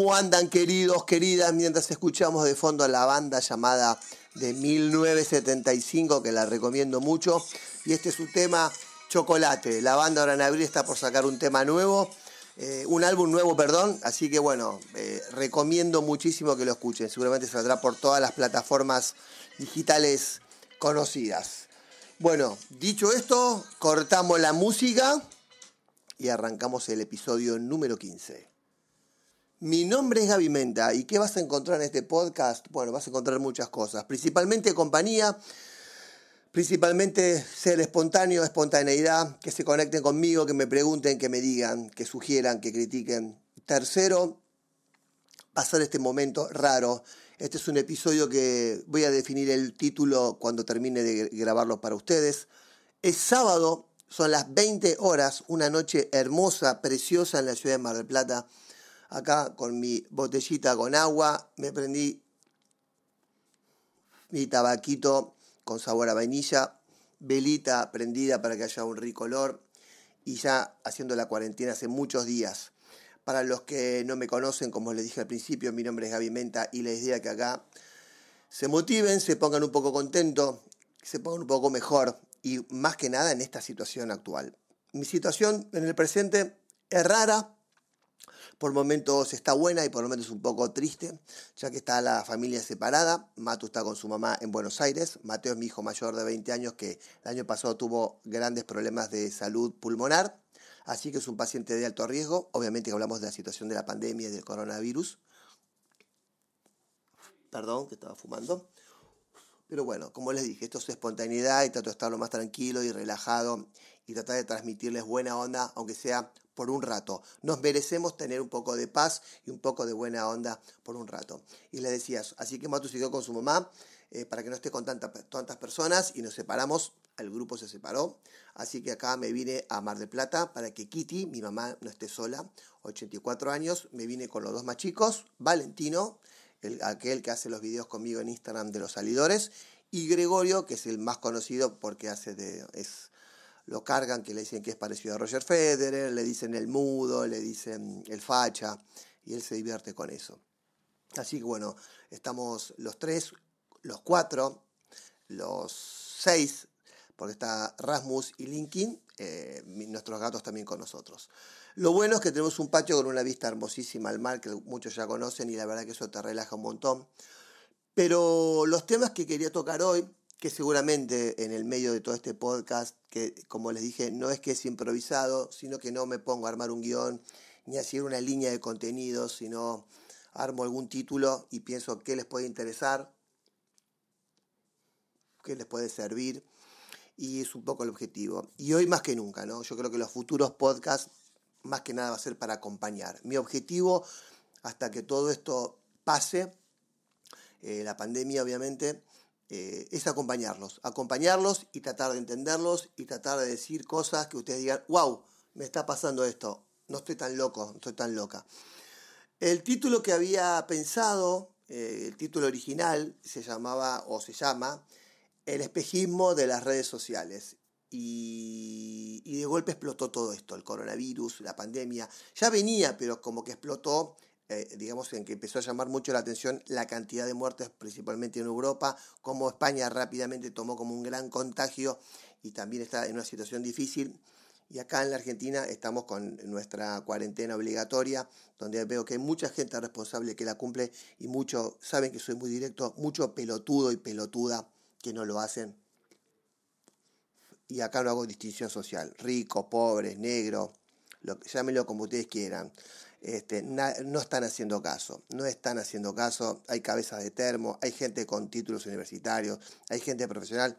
¿Cómo andan queridos, queridas? Mientras escuchamos de fondo la banda llamada de 1975, que la recomiendo mucho. Y este es su tema Chocolate. La banda ahora en abril está por sacar un tema nuevo, eh, un álbum nuevo, perdón. Así que bueno, eh, recomiendo muchísimo que lo escuchen. Seguramente saldrá por todas las plataformas digitales conocidas. Bueno, dicho esto, cortamos la música y arrancamos el episodio número 15. Mi nombre es Gaby y ¿qué vas a encontrar en este podcast? Bueno, vas a encontrar muchas cosas, principalmente compañía, principalmente ser espontáneo, espontaneidad, que se conecten conmigo, que me pregunten, que me digan, que sugieran, que critiquen. Tercero, pasar este momento raro. Este es un episodio que voy a definir el título cuando termine de grabarlo para ustedes. Es sábado, son las 20 horas, una noche hermosa, preciosa en la ciudad de Mar del Plata acá con mi botellita con agua, me prendí mi tabaquito con sabor a vainilla, velita prendida para que haya un rico olor y ya haciendo la cuarentena hace muchos días. Para los que no me conocen, como les dije al principio, mi nombre es Gaby Menta y la idea que acá se motiven, se pongan un poco contentos, se pongan un poco mejor y más que nada en esta situación actual. Mi situación en el presente es rara, por momentos está buena y por momentos un poco triste, ya que está la familia separada. Matu está con su mamá en Buenos Aires. Mateo es mi hijo mayor de 20 años que el año pasado tuvo grandes problemas de salud pulmonar. Así que es un paciente de alto riesgo. Obviamente que hablamos de la situación de la pandemia y del coronavirus. Perdón, que estaba fumando. Pero bueno, como les dije, esto es espontaneidad y trato de estar lo más tranquilo y relajado y tratar de transmitirles buena onda, aunque sea por un rato. Nos merecemos tener un poco de paz y un poco de buena onda por un rato. Y le decías, así que Matu siguió con su mamá eh, para que no esté con tantas personas y nos separamos. El grupo se separó. Así que acá me vine a Mar del Plata para que Kitty, mi mamá, no esté sola. 84 años. Me vine con los dos más chicos. Valentino, el, aquel que hace los videos conmigo en Instagram de los salidores. Y Gregorio, que es el más conocido porque hace de, es lo cargan, que le dicen que es parecido a Roger Federer, le dicen el mudo, le dicen el facha, y él se divierte con eso. Así que bueno, estamos los tres, los cuatro, los seis, porque está Rasmus y Linkin, eh, nuestros gatos también con nosotros. Lo bueno es que tenemos un patio con una vista hermosísima al mar, que muchos ya conocen, y la verdad que eso te relaja un montón. Pero los temas que quería tocar hoy que seguramente en el medio de todo este podcast, que como les dije, no es que es improvisado, sino que no me pongo a armar un guion ni a seguir una línea de contenidos, sino armo algún título y pienso qué les puede interesar, qué les puede servir, y es un poco el objetivo. Y hoy más que nunca, ¿no? Yo creo que los futuros podcasts más que nada va a ser para acompañar. Mi objetivo, hasta que todo esto pase, eh, la pandemia obviamente, eh, es acompañarlos, acompañarlos y tratar de entenderlos y tratar de decir cosas que ustedes digan, wow, me está pasando esto, no estoy tan loco, no estoy tan loca. El título que había pensado, eh, el título original, se llamaba o se llama El espejismo de las redes sociales. Y, y de golpe explotó todo esto, el coronavirus, la pandemia. Ya venía, pero como que explotó eh, digamos, en que empezó a llamar mucho la atención la cantidad de muertes, principalmente en Europa, como España rápidamente tomó como un gran contagio y también está en una situación difícil. Y acá en la Argentina estamos con nuestra cuarentena obligatoria, donde veo que hay mucha gente responsable que la cumple y muchos, saben que soy muy directo, mucho pelotudo y pelotuda que no lo hacen. Y acá no hago distinción social, rico, pobre, negro, lo, llámenlo como ustedes quieran este, no están haciendo caso, no están haciendo caso, hay cabezas de termo, hay gente con títulos universitarios, hay gente profesional,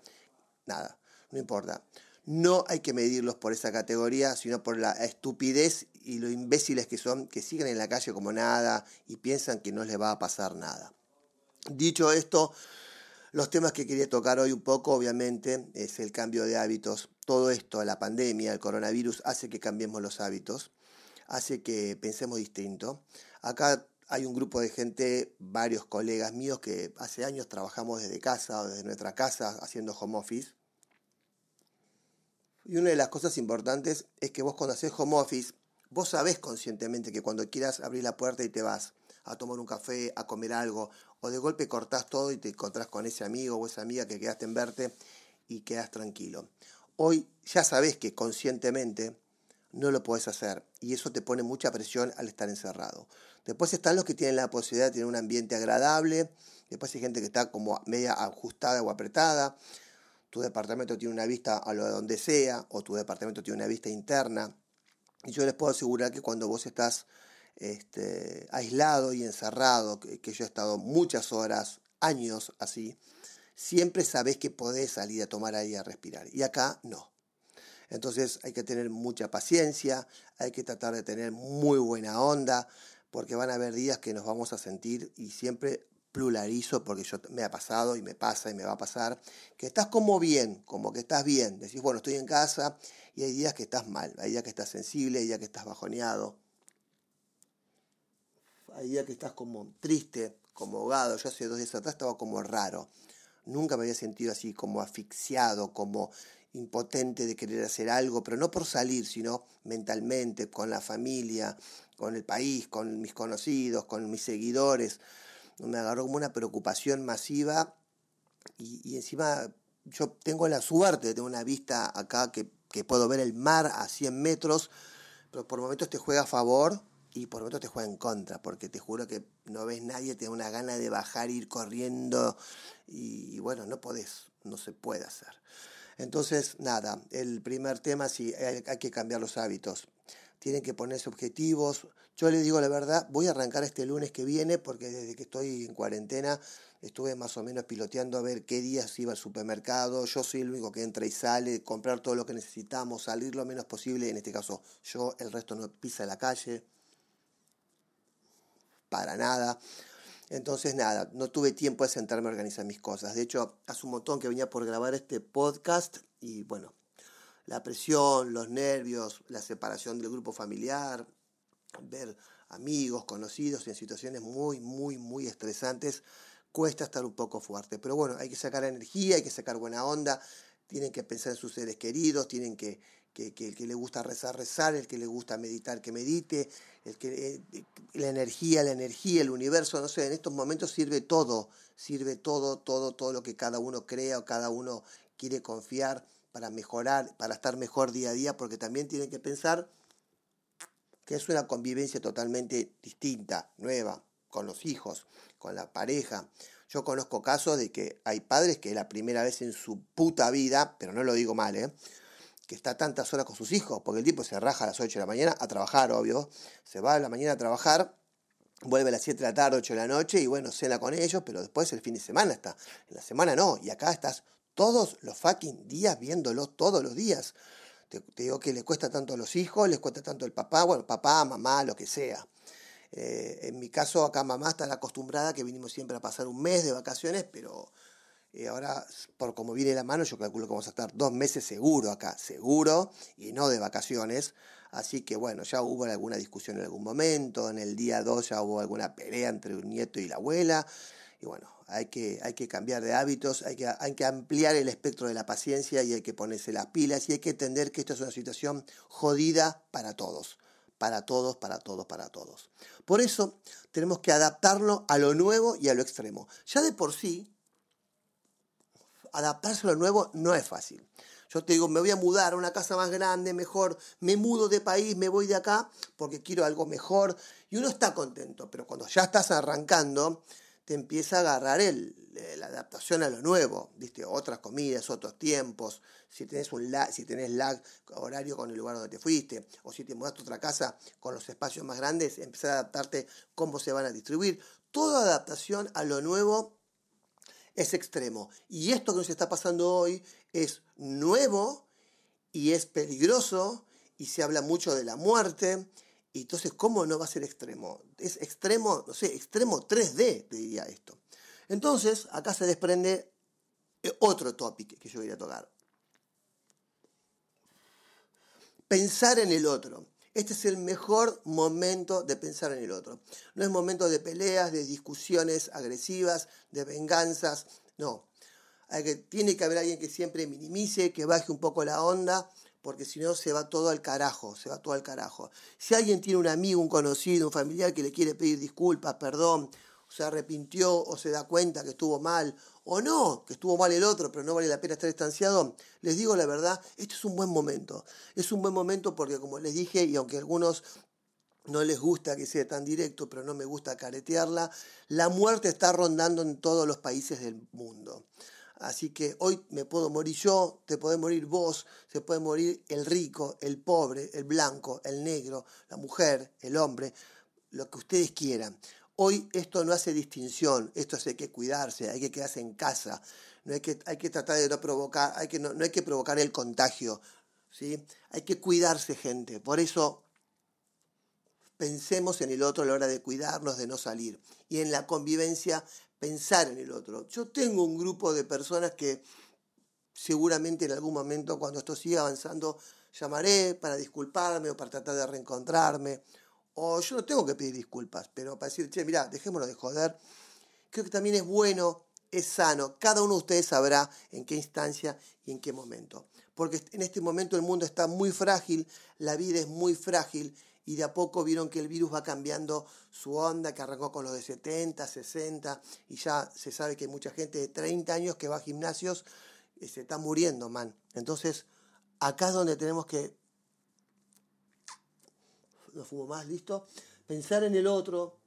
nada, no importa. No hay que medirlos por esa categoría, sino por la estupidez y lo imbéciles que son, que siguen en la calle como nada y piensan que no les va a pasar nada. Dicho esto, los temas que quería tocar hoy un poco, obviamente, es el cambio de hábitos. Todo esto, la pandemia, el coronavirus, hace que cambiemos los hábitos hace que pensemos distinto. Acá hay un grupo de gente, varios colegas míos que hace años trabajamos desde casa o desde nuestra casa haciendo home office. Y una de las cosas importantes es que vos cuando haces home office Vos sabés conscientemente que cuando quieras abrir la puerta y te vas a tomar un café, a comer algo, o de golpe cortás todo y te encontrás con ese amigo o esa amiga que quedaste en verte y quedas tranquilo. Hoy ya sabés que conscientemente no lo podés hacer y eso te pone mucha presión al estar encerrado. Después están los que tienen la posibilidad de tener un ambiente agradable, después hay gente que está como media ajustada o apretada, tu departamento tiene una vista a lo de donde sea o tu departamento tiene una vista interna. Y yo les puedo asegurar que cuando vos estás este, aislado y encerrado, que, que yo he estado muchas horas, años así, siempre sabés que podés salir a tomar aire y a respirar. Y acá no. Entonces hay que tener mucha paciencia, hay que tratar de tener muy buena onda, porque van a haber días que nos vamos a sentir y siempre pluralizo porque yo me ha pasado y me pasa y me va a pasar, que estás como bien, como que estás bien, decís, bueno, estoy en casa y hay días que estás mal, hay días que estás sensible, hay días que estás bajoneado, hay días que estás como triste, como ahogado, yo hace dos días atrás estaba como raro, nunca me había sentido así como asfixiado, como impotente de querer hacer algo, pero no por salir, sino mentalmente, con la familia, con el país, con mis conocidos, con mis seguidores. Me agarró como una preocupación masiva y, encima yo tengo la suerte de tener una vista acá que, que, puedo ver el mar a 100 metros, pero por momentos te juega a favor y por momentos te juega en contra, porque te juro que no ves nadie, te da una gana de bajar, ir corriendo y, y bueno, no podés, no se puede hacer. Entonces, nada, el primer tema sí, hay, que cambiar los hábitos. Tienen que ponerse objetivos. Yo les digo la verdad, voy a arrancar este lunes que viene porque desde que estoy en cuarentena estuve más o menos piloteando a ver qué días iba al supermercado. Yo soy el único que entra y sale, comprar todo lo que necesitamos, salir lo menos posible. En este caso, yo, el resto no pisa la calle. Para nada. Entonces, nada, no tuve tiempo de sentarme a organizar mis cosas. De hecho, hace un montón que venía por grabar este podcast y bueno, la presión, los nervios, la separación del grupo familiar, ver amigos, conocidos en situaciones muy, muy, muy estresantes, cuesta estar un poco fuerte. Pero bueno, hay que sacar energía, hay que sacar buena onda, tienen que pensar en sus seres queridos, tienen que, que, el que le gusta rezar, rezar, el que le gusta meditar, que medite, el que, eh, la energía, la energía, el universo, no sé, en estos momentos sirve todo, sirve todo, todo, todo lo que cada uno crea o cada uno quiere confiar para mejorar, para estar mejor día a día, porque también tienen que pensar que es una convivencia totalmente distinta, nueva, con los hijos, con la pareja. Yo conozco casos de que hay padres que la primera vez en su puta vida, pero no lo digo mal, ¿eh? Que está tantas horas con sus hijos, porque el tipo se raja a las 8 de la mañana a trabajar, obvio, se va a la mañana a trabajar, vuelve a las 7 de la tarde, 8 de la noche y bueno, cena con ellos, pero después el fin de semana está. En la semana no, y acá estás todos los fucking días viéndolo todos los días. Te, digo que le cuesta tanto a los hijos, les cuesta tanto el papá, bueno, papá, mamá, lo que sea. Eh, en mi caso, acá mamá está acostumbrada que vinimos siempre a pasar un mes de vacaciones, pero y ahora, por como viene la mano, yo calculo que vamos a estar dos meses seguro acá, seguro, y no de vacaciones. Así que bueno, ya hubo alguna discusión en algún momento, en el día 2 ya hubo alguna pelea entre un nieto y la abuela. Y bueno, hay que, hay que cambiar de hábitos, hay que, hay que ampliar el espectro de la paciencia y hay que ponerse las pilas y hay que entender que esto es una situación jodida para todos para todos, para todos, para todos. Por eso tenemos que adaptarlo a lo nuevo y a lo extremo. Ya de por sí, adaptarse a lo nuevo no es fácil. Yo te digo, me voy a mudar a una casa más grande, mejor, me mudo de país, me voy de acá porque quiero algo mejor. Y uno está contento, pero cuando ya estás arrancando, te empieza a agarrar el, la adaptación a lo nuevo, ¿viste? Otras comidas, otros tiempos, si tenés, un lag, si tenés lag horario con el lugar donde te fuiste, o si te mudaste a otra casa con los espacios más grandes, empezar a adaptarte cómo se van a distribuir. Toda adaptación a lo nuevo es extremo. Y esto que nos está pasando hoy es nuevo y es peligroso y se habla mucho de la muerte. Y entonces, ¿cómo no va a ser extremo? Es extremo, no sé, extremo 3D, diría esto. Entonces, acá se desprende eh, otro tópico que yo quería tocar. Pensar en el otro. Este es el mejor momento de pensar en el otro. No es momento de peleas, de discusiones agresivas, de venganzas. No. hay que, tiene que haber alguien que siempre minimice, que baje un poco la onda, porque si no se va todo al carajo, se va todo al carajo. Si alguien tiene un amigo, un conocido, un familiar que le quiere pedir disculpas, perdón, se arrepintió o se da cuenta que estuvo mal, o no, que estuvo mal el otro, pero no vale la pena estar distanciado, les digo la verdad, este es un buen momento. Es un buen momento porque como les dije, y aunque algunos no les gusta que sea tan directo, pero no me gusta caretearla, la muerte está rondando en todos los países del mundo. Así que hoy me puedo morir yo, te puede morir vos, se puede morir el rico, el pobre, el blanco, el negro, la mujer, el hombre, lo que ustedes quieran. Hoy esto no hace distinción, esto hace que cuidarse, hay que quedarse en casa, no hay que, hay que tratar de no provocar, hay que, no, no hay que provocar el contagio, ¿sí? hay que cuidarse gente, por eso pensemos en el otro a la hora de cuidarnos, de no salir, y en la convivencia pensar en el otro. Yo tengo un grupo de personas que seguramente en algún momento cuando esto siga avanzando llamaré para disculparme o para tratar de reencontrarme. O yo no tengo que pedir disculpas, pero para decir, che, mira, dejémonos de joder. Creo que también es bueno, es sano. Cada uno de ustedes sabrá en qué instancia y en qué momento. Porque en este momento el mundo está muy frágil, la vida es muy frágil y de a poco vieron que el virus va cambiando su onda, que arrancó con los de 70, 60 y ya se sabe que mucha gente de 30 años que va a gimnasios y se está muriendo, man. Entonces, acá es donde tenemos que no fumo más, listo, pensar en el otro,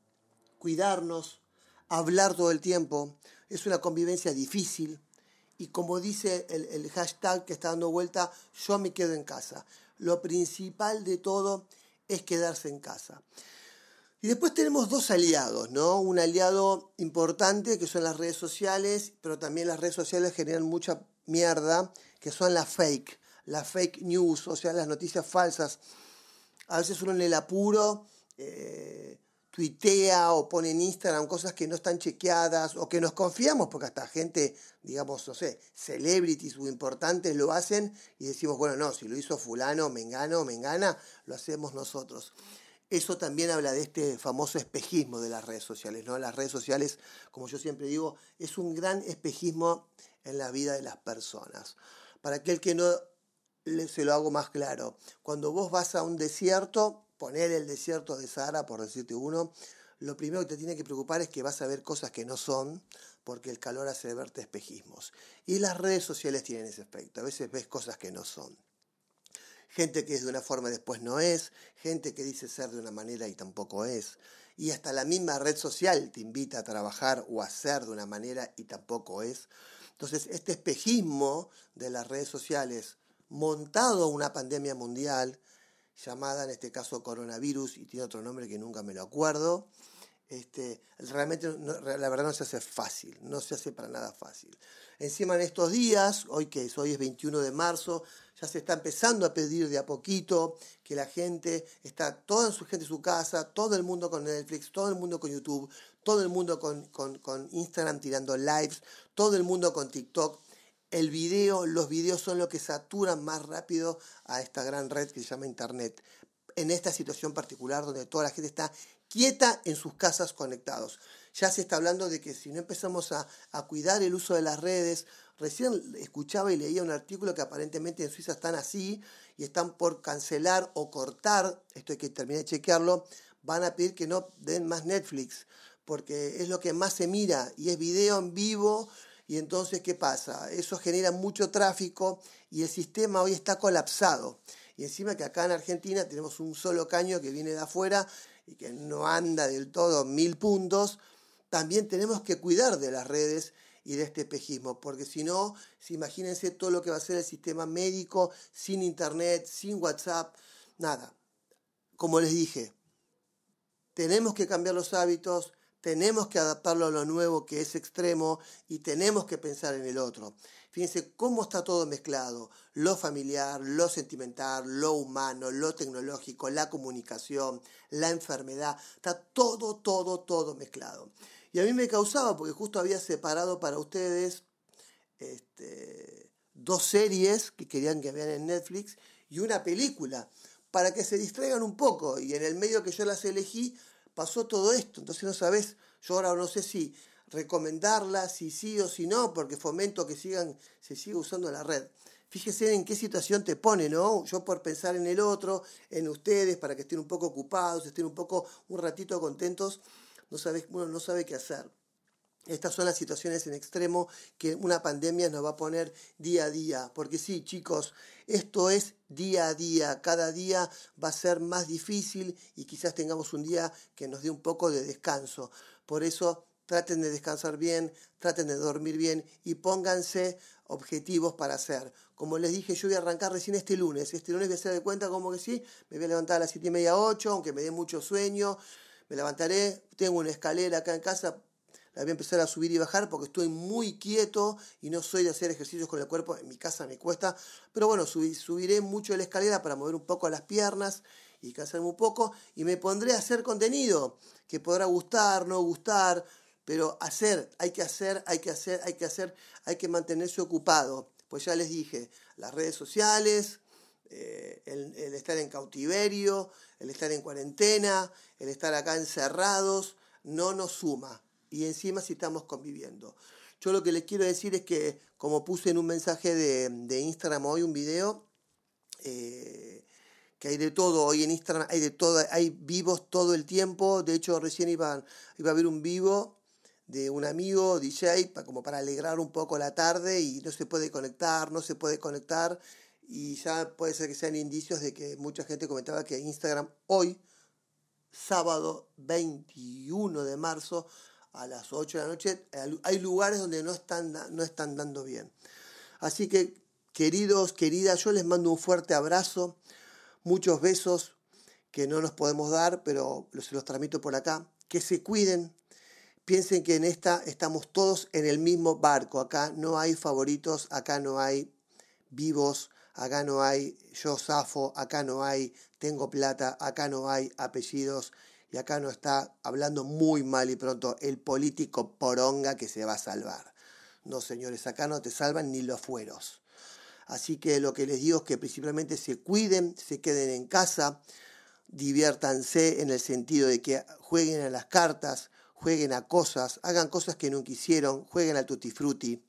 cuidarnos, hablar todo el tiempo, es una convivencia difícil y como dice el, el hashtag que está dando vuelta, yo me quedo en casa. Lo principal de todo es quedarse en casa. Y después tenemos dos aliados, ¿no? Un aliado importante que son las redes sociales, pero también las redes sociales generan mucha mierda, que son las fake, las fake news, o sea, las noticias falsas. A veces uno en el apuro eh, tuitea o pone en Instagram cosas que no están chequeadas o que nos confiamos, porque hasta gente, digamos, no sé, celebrities o importantes lo hacen y decimos, bueno, no, si lo hizo fulano, me engano, me engana, lo hacemos nosotros. Eso también habla de este famoso espejismo de las redes sociales, ¿no? Las redes sociales, como yo siempre digo, es un gran espejismo en la vida de las personas. Para aquel que no se lo hago más claro. Cuando vos vas a un desierto, poner el desierto de Sahara, por decirte uno, lo primero que te tiene que preocupar es que vas a ver cosas que no son, porque el calor hace verte espejismos. Y las redes sociales tienen ese efecto. A veces ves cosas que no son. Gente que es de una forma y después no es, gente que dice ser de una manera y tampoco es. Y hasta la misma red social te invita a trabajar o a ser de una manera y tampoco es. Entonces, este espejismo de las redes sociales montado una pandemia mundial llamada en este caso coronavirus y tiene otro nombre que nunca me lo acuerdo. Este, realmente la verdad no se hace fácil, no se hace para nada fácil. Encima en estos días, hoy que es, hoy es 21 de marzo, ya se está empezando a pedir de a poquito que la gente está toda su gente en su casa, todo el mundo con Netflix, todo el mundo con YouTube, todo el mundo con, con, con Instagram tirando lives, todo el mundo con TikTok el video, los videos son lo que saturan más rápido a esta gran red que se llama Internet. En esta situación particular donde toda la gente está quieta en sus casas conectados. Ya se está hablando de que si no empezamos a, cuidar el uso de las redes, recién escuchaba y leía un artículo que aparentemente en Suiza están así y están por cancelar o cortar, esto hay que terminar de chequearlo, van a pedir que no den más Netflix, porque es lo que más se mira y es video en vivo y entonces, ¿qué pasa? Eso genera mucho tráfico y el sistema hoy está colapsado. Y encima que acá en Argentina tenemos un solo caño que viene de afuera y que no anda del todo mil puntos, también tenemos que cuidar de las redes y de este espejismo, porque si no, imagínense todo lo que va a ser el sistema médico sin internet, sin WhatsApp, nada. Como les dije, tenemos que cambiar los hábitos, tenemos que adaptarlo a lo nuevo que es extremo y tenemos que pensar en el otro. Fíjense cómo está todo mezclado, lo familiar, lo sentimental, lo humano, lo tecnológico, la comunicación, la enfermedad, está todo, todo, todo mezclado. Y a mí me causaba, porque justo había separado para ustedes este, dos series que querían que vean en Netflix y una película, para que se distraigan un poco. Y en el medio que yo las elegí, pasó todo esto. Entonces no sabes, yo ahora no sé si recomendarla si sí o si no, porque fomento que sigan, se siga usando la red. Fíjese en qué situación te pone, ¿no? Yo por pensar en el otro, en ustedes, para que estén un poco ocupados, estén un poco, un ratito contentos, no sabe, uno no sabe qué hacer. Estas son las situaciones en extremo que una pandemia nos va a poner día a día. Porque sí, chicos, esto es día a día. Cada día va a ser más difícil y quizás tengamos un día que nos dé un poco de descanso. Por eso traten de descansar bien, traten de dormir bien y pónganse objetivos para hacer. Como les dije, yo voy a arrancar recién este lunes. Este lunes voy a hacer de cuenta como que sí, me voy a levantar a las siete y media, 8, aunque me dé mucho sueño. Me levantaré, tengo una escalera acá en casa, la voy a empezar a subir y bajar porque estoy muy quieto y no soy de hacer ejercicios con el cuerpo. En mi casa me cuesta, pero bueno, subiré mucho la escalera para mover un poco las piernas y cansarme un poco y me pondré a hacer contenido que podrá gustar, no gustar, pero hacer, hay que hacer, hay que hacer, hay que hacer, hay que mantenerse ocupado. Pues ya les dije, las redes sociales, eh, el, el estar en cautiverio, el estar en cuarentena, el estar acá encerrados, no nos suma y encima si estamos conviviendo. Yo lo que les quiero decir es que, como puse en un mensaje de, Instagram hoy, un video, eh, que hay de todo, hoy en Instagram hay de todo, hay vivos todo el tiempo, de hecho recién iba, iba a haber un vivo de un amigo DJ como para alegrar un poco la tarde y no se puede conectar, no se puede conectar y ya puede ser que sean indicios de que mucha gente comentaba que Instagram hoy, sábado 21 de marzo, a las 8 de la noche, hay lugares donde no están, no están dando bien. Así que, queridos, queridas, yo les mando un fuerte abrazo, muchos besos que no nos podemos dar, pero se los transmito por acá. Que se cuiden, piensen que en esta estamos todos en el mismo barco. Acá no hay favoritos, acá no hay vivos, acá no hay yo zafo, acá no hay tengo plata, acá no hay apellidos, y acá no está hablando muy mal y pronto el político poronga que se va a salvar. No, señores, acá no te salvan ni los fueros. Así que lo que les digo es que principalmente se cuiden, se queden en casa, diviértanse en el sentido de que jueguen a las cartas, jueguen a cosas, hagan cosas que nunca hicieron, jueguen al tutti frutti,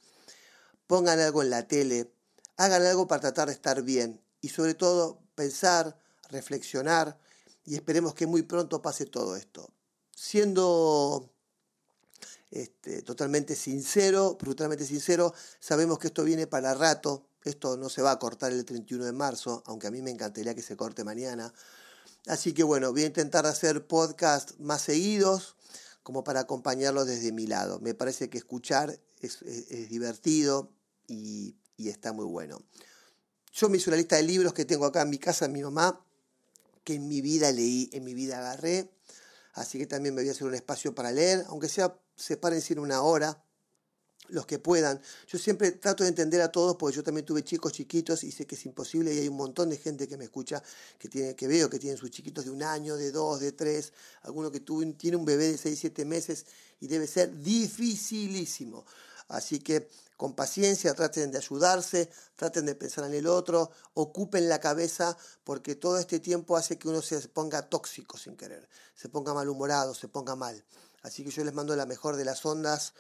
pongan algo en la tele, hagan algo para tratar de estar bien y sobre todo pensar, reflexionar, y esperemos que muy pronto pase todo esto. Siendo este, totalmente sincero, brutalmente sincero, sabemos que esto viene para rato, esto no se va a cortar el 31 de marzo, aunque a mí me encantaría que se corte mañana. Así que bueno, voy a intentar hacer podcasts más seguidos, como para acompañarlo desde mi lado. Me parece que escuchar es, divertido y, está muy bueno. Yo me hice una lista de libros que tengo acá en mi casa, mi mamá, que en mi vida leí, en mi vida agarré. Así que también me voy a hacer un espacio para leer, aunque sea sepárense en una hora, los que puedan. Yo siempre trato de entender a todos, porque yo también tuve chicos chiquitos y sé que es imposible y hay un montón de gente que me escucha, que, tiene, que veo que tienen sus chiquitos de un año, de dos, de tres, alguno que tuvo, tiene un bebé de seis, siete meses y debe ser dificilísimo. Así que con paciencia traten de ayudarse, traten de pensar en el otro, ocupen la cabeza porque todo este tiempo hace que uno se ponga tóxico sin querer, se ponga malhumorado, se ponga mal. Así que yo les mando la mejor de las ondas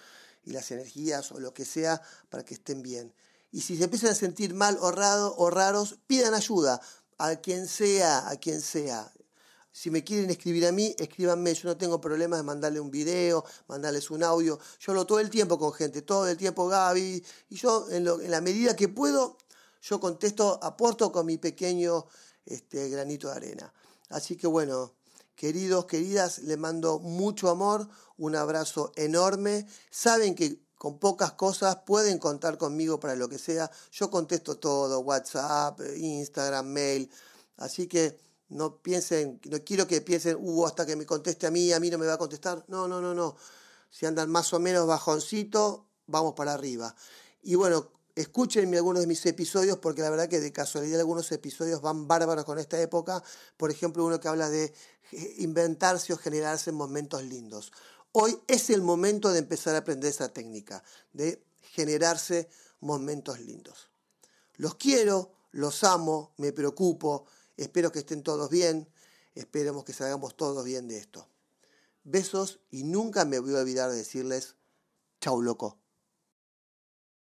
y las energías o lo que sea para que estén bien. Y si se empiezan a sentir mal o, o raros, pidan ayuda a quien sea, a quien sea. Si me quieren escribir a mí, escríbanme. Yo no tengo problemas de mandarle un video, mandarles un audio. Yo hablo todo el tiempo con gente, todo el tiempo Gaby. Y yo, en, lo, en la medida que puedo, yo contesto, aporto con mi pequeño este, granito de arena. Así que bueno, queridos, queridas, les mando mucho amor, un abrazo enorme. Saben que con pocas cosas pueden contar conmigo para lo que sea. Yo contesto todo, WhatsApp, Instagram, mail. Así que no piensen, no quiero que piensen, uh, hasta que me conteste a mí, a mí no me va a contestar. No, no, no, no. Si andan más o menos bajoncito, vamos para arriba. Y bueno, escúchenme algunos de mis episodios, porque la verdad que de casualidad algunos episodios van bárbaros con esta época. Por ejemplo, uno que habla de inventarse o generarse momentos lindos. Hoy es el momento de empezar a aprender esa técnica, de generarse momentos lindos. Los quiero, los amo, me preocupo, Espero que estén todos bien. Esperemos que salgamos todos bien de esto. Besos y nunca me voy a olvidar de decirles Chau, loco.